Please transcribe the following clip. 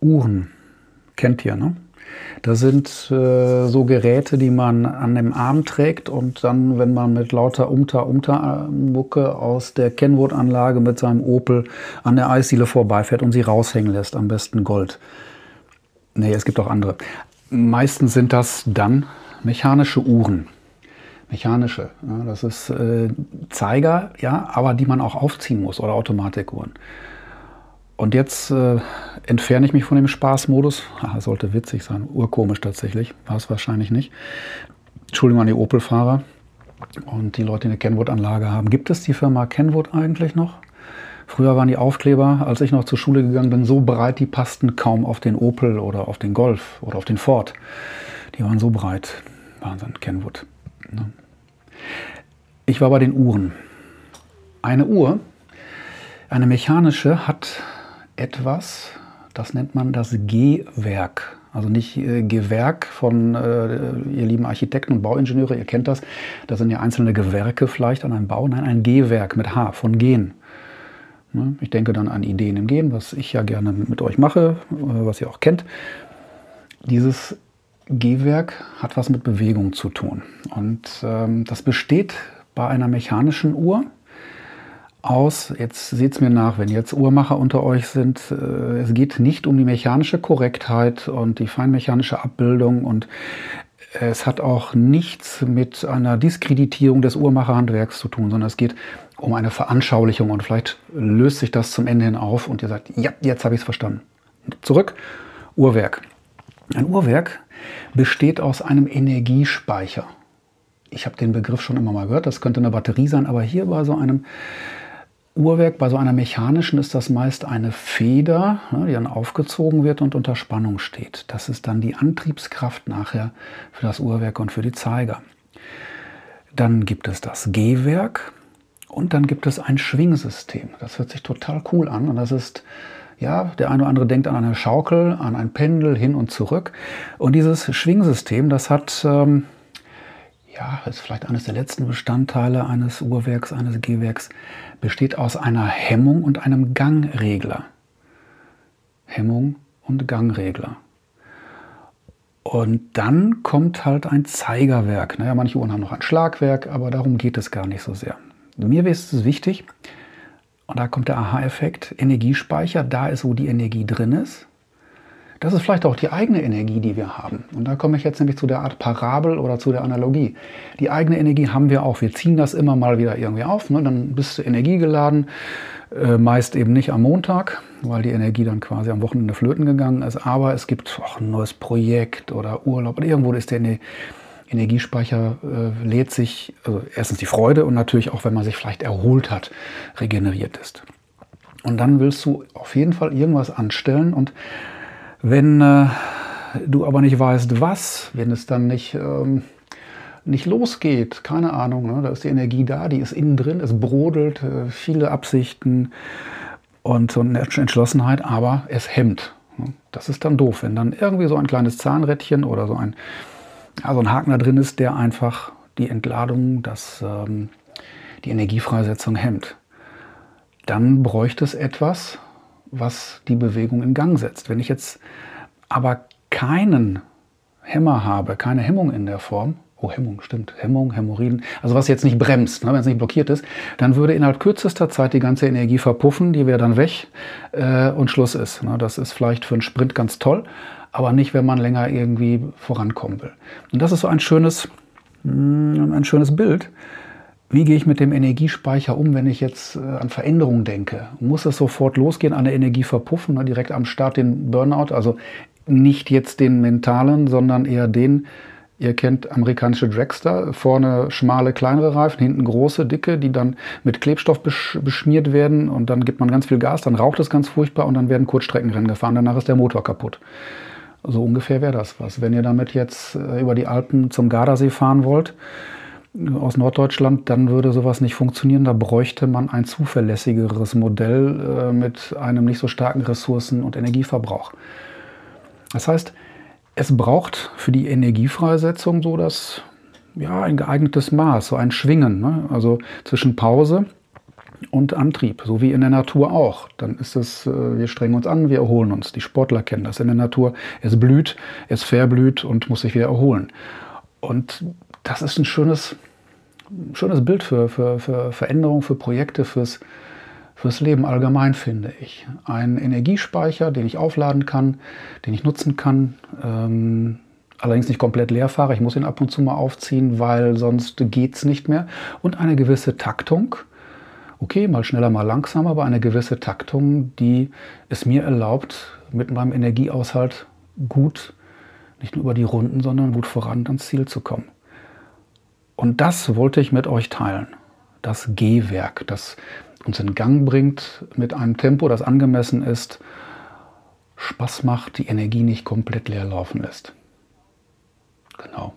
Uhren. Kennt ihr, ne? Das sind äh, so Geräte, die man an dem Arm trägt und dann, wenn man mit lauter Umta-Umta-Mucke aus der Kenwood-Anlage mit seinem Opel an der Eisdiele vorbeifährt und sie raushängen lässt, am besten Gold. Nee, es gibt auch andere. Meistens sind das dann mechanische Uhren. Mechanische. Ja, das ist äh, Zeiger, ja, aber die man auch aufziehen muss oder Automatikuhren. Und jetzt äh, entferne ich mich von dem Spaßmodus. Ach, sollte witzig sein. Urkomisch tatsächlich. War es wahrscheinlich nicht. Entschuldigung an die Opel-Fahrer und die Leute, die eine Kenwood-Anlage haben. Gibt es die Firma Kenwood eigentlich noch? Früher waren die Aufkleber, als ich noch zur Schule gegangen bin, so breit, die passten kaum auf den Opel oder auf den Golf oder auf den Ford. Die waren so breit. Wahnsinn, Kenwood. Ne? Ich war bei den Uhren. Eine Uhr, eine mechanische, hat etwas, das nennt man das G-Werk. Also nicht äh, Gewerk von äh, ihr lieben Architekten und Bauingenieure, ihr kennt das. Da sind ja einzelne Gewerke vielleicht an einem Bau. Nein, ein G-Werk mit H von Gen. Ne? Ich denke dann an Ideen im Gehen, was ich ja gerne mit euch mache, äh, was ihr auch kennt. Dieses G-Werk hat was mit Bewegung zu tun. Und ähm, das besteht bei einer mechanischen Uhr aus, jetzt seht es mir nach, wenn jetzt Uhrmacher unter euch sind, äh, es geht nicht um die mechanische Korrektheit und die feinmechanische Abbildung und es hat auch nichts mit einer Diskreditierung des Uhrmacherhandwerks zu tun, sondern es geht um eine Veranschaulichung und vielleicht löst sich das zum Ende hin auf und ihr sagt, ja, jetzt habe ich es verstanden. Zurück, Uhrwerk. Ein Uhrwerk besteht aus einem Energiespeicher. Ich habe den Begriff schon immer mal gehört, das könnte eine Batterie sein, aber hier bei so einem Uhrwerk, bei so einer mechanischen ist das meist eine Feder, die dann aufgezogen wird und unter Spannung steht. Das ist dann die Antriebskraft nachher für das Uhrwerk und für die Zeiger. Dann gibt es das Gehwerk und dann gibt es ein Schwingsystem. Das hört sich total cool an und das ist ja, der eine oder andere denkt an eine Schaukel, an ein Pendel hin und zurück. Und dieses Schwingsystem, das hat ähm, ja, ist vielleicht eines der letzten Bestandteile eines Uhrwerks, eines Gehwerks, besteht aus einer Hemmung und einem Gangregler. Hemmung und Gangregler. Und dann kommt halt ein Zeigerwerk. Naja, manche Uhren haben noch ein Schlagwerk, aber darum geht es gar nicht so sehr. Mir ist es wichtig, und da kommt der Aha-Effekt, Energiespeicher, da ist, wo die Energie drin ist. Das ist vielleicht auch die eigene Energie, die wir haben. Und da komme ich jetzt nämlich zu der Art Parabel oder zu der Analogie. Die eigene Energie haben wir auch. Wir ziehen das immer mal wieder irgendwie auf. Ne? Dann bist du energiegeladen, äh, meist eben nicht am Montag, weil die Energie dann quasi am Wochenende flöten gegangen ist. Aber es gibt auch ein neues Projekt oder Urlaub oder irgendwo ist der Energiespeicher äh, lädt sich, also erstens die Freude und natürlich auch, wenn man sich vielleicht erholt hat, regeneriert ist. Und dann willst du auf jeden Fall irgendwas anstellen und wenn äh, du aber nicht weißt, was, wenn es dann nicht, ähm, nicht losgeht, keine Ahnung, ne? da ist die Energie da, die ist innen drin, es brodelt, äh, viele Absichten und so eine Entschlossenheit, aber es hemmt. Ne? Das ist dann doof, wenn dann irgendwie so ein kleines Zahnrädchen oder so ein, ja, so ein Haken da drin ist, der einfach die Entladung, das, ähm, die Energiefreisetzung hemmt. Dann bräuchte es etwas, was die Bewegung in Gang setzt. Wenn ich jetzt aber keinen Hämmer habe, keine Hemmung in der Form, oh Hemmung, stimmt, Hemmung, Hämorrhoiden, also was jetzt nicht bremst, ne, wenn es nicht blockiert ist, dann würde innerhalb kürzester Zeit die ganze Energie verpuffen, die wäre dann weg äh, und Schluss ist. Ne. Das ist vielleicht für einen Sprint ganz toll, aber nicht, wenn man länger irgendwie vorankommen will. Und das ist so ein schönes, mh, hm, ein schönes Bild, wie gehe ich mit dem Energiespeicher um, wenn ich jetzt äh, an Veränderungen denke? Muss es sofort losgehen, an der Energie verpuffen, direkt am Start den Burnout? Also nicht jetzt den mentalen, sondern eher den, ihr kennt amerikanische Dragster, vorne schmale, kleinere Reifen, hinten große, dicke, die dann mit Klebstoff besch beschmiert werden und dann gibt man ganz viel Gas, dann raucht es ganz furchtbar und dann werden Kurzstreckenrennen gefahren, danach ist der Motor kaputt. So ungefähr wäre das was. Wenn ihr damit jetzt äh, über die Alpen zum Gardasee fahren wollt, aus Norddeutschland, dann würde sowas nicht funktionieren. Da bräuchte man ein zuverlässigeres Modell äh, mit einem nicht so starken Ressourcen- und Energieverbrauch. Das heißt, es braucht für die Energiefreisetzung so das, ja, ein geeignetes Maß, so ein Schwingen. Ne? Also zwischen Pause und Antrieb, so wie in der Natur auch. Dann ist es, äh, wir strengen uns an, wir erholen uns. Die Sportler kennen das in der Natur. Es blüht, es verblüht und muss sich wieder erholen. Und das ist ein schönes, schönes Bild für, für, für Veränderung, für Projekte, fürs, fürs Leben allgemein, finde ich. Ein Energiespeicher, den ich aufladen kann, den ich nutzen kann. Ähm, allerdings nicht komplett leer fahre. Ich muss ihn ab und zu mal aufziehen, weil sonst geht es nicht mehr. Und eine gewisse Taktung. Okay, mal schneller, mal langsamer, aber eine gewisse Taktung, die es mir erlaubt, mit meinem Energieaushalt gut, nicht nur über die Runden, sondern gut voran ans Ziel zu kommen. Und das wollte ich mit euch teilen. Das Gehwerk, das uns in Gang bringt mit einem Tempo, das angemessen ist, Spaß macht, die Energie nicht komplett leer laufen lässt. Genau.